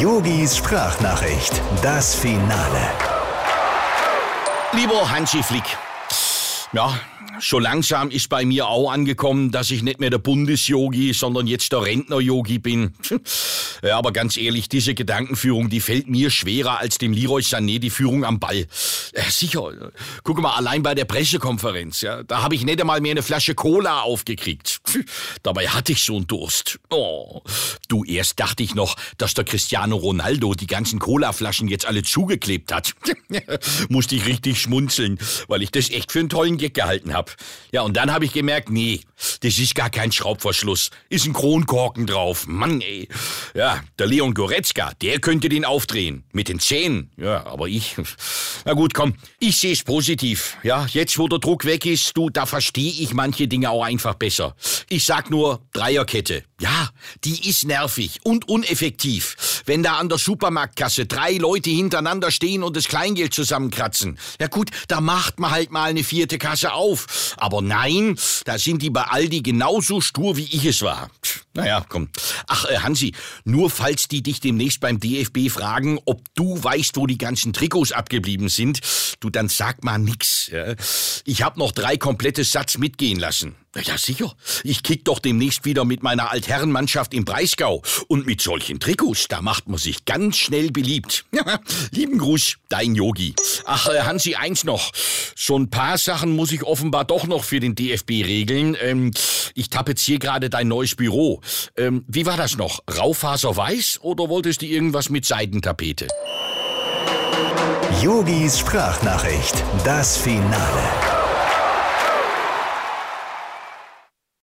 Yogis Sprachnachricht, das Finale. Lieber Hansi Flick, ja, schon langsam ist bei mir auch angekommen, dass ich nicht mehr der Bundesyogi, sondern jetzt der Rentner-Yogi bin. Ja, aber ganz ehrlich, diese Gedankenführung, die fällt mir schwerer als dem Leroy Sané die Führung am Ball. Ja, sicher. Guck mal, allein bei der Pressekonferenz, ja, da habe ich nicht einmal mehr eine Flasche Cola aufgekriegt. Dabei hatte ich einen Durst. Oh. Du, erst dachte ich noch, dass der Cristiano Ronaldo die ganzen Cola-Flaschen jetzt alle zugeklebt hat. Musste ich richtig schmunzeln, weil ich das echt für einen tollen Gag gehalten habe. Ja, und dann habe ich gemerkt, nee, das ist gar kein Schraubverschluss. Ist ein Kronkorken drauf. Mann, ey. Ja, der Leon Goretzka, der könnte den aufdrehen. Mit den Zähnen. Ja, aber ich. Na gut, komm. Ich sehe es positiv. Ja, jetzt wo der Druck weg ist, du, da verstehe ich manche Dinge auch einfach besser. Ich sag nur Dreierkette. Ja, die ist nervig und uneffektiv. Wenn da an der Supermarktkasse drei Leute hintereinander stehen und das Kleingeld zusammenkratzen. Ja gut, da macht man halt mal eine vierte Kasse auf. Aber nein, da sind die bei Aldi genauso stur, wie ich es war. Naja, komm. Ach, äh, Hansi, nur falls die dich demnächst beim DFB fragen, ob du weißt, wo die ganzen Trikots abgeblieben sind, du dann sag mal nix. Ja? Ich hab noch drei komplette Satz mitgehen lassen. Ja, sicher. Ich kick doch demnächst wieder mit meiner Altherrenmannschaft im Breisgau. Und mit solchen Trikots, da macht man sich ganz schnell beliebt. Lieben Gruß, dein Yogi. Ach, äh, Hansi, eins noch. So ein paar Sachen muss ich offenbar doch noch für den DFB regeln. Ähm, ich tapeziere gerade dein neues Büro. Ähm, wie war das noch? Raufaser weiß oder wolltest du irgendwas mit Seidentapete? Yogis Sprachnachricht, das Finale.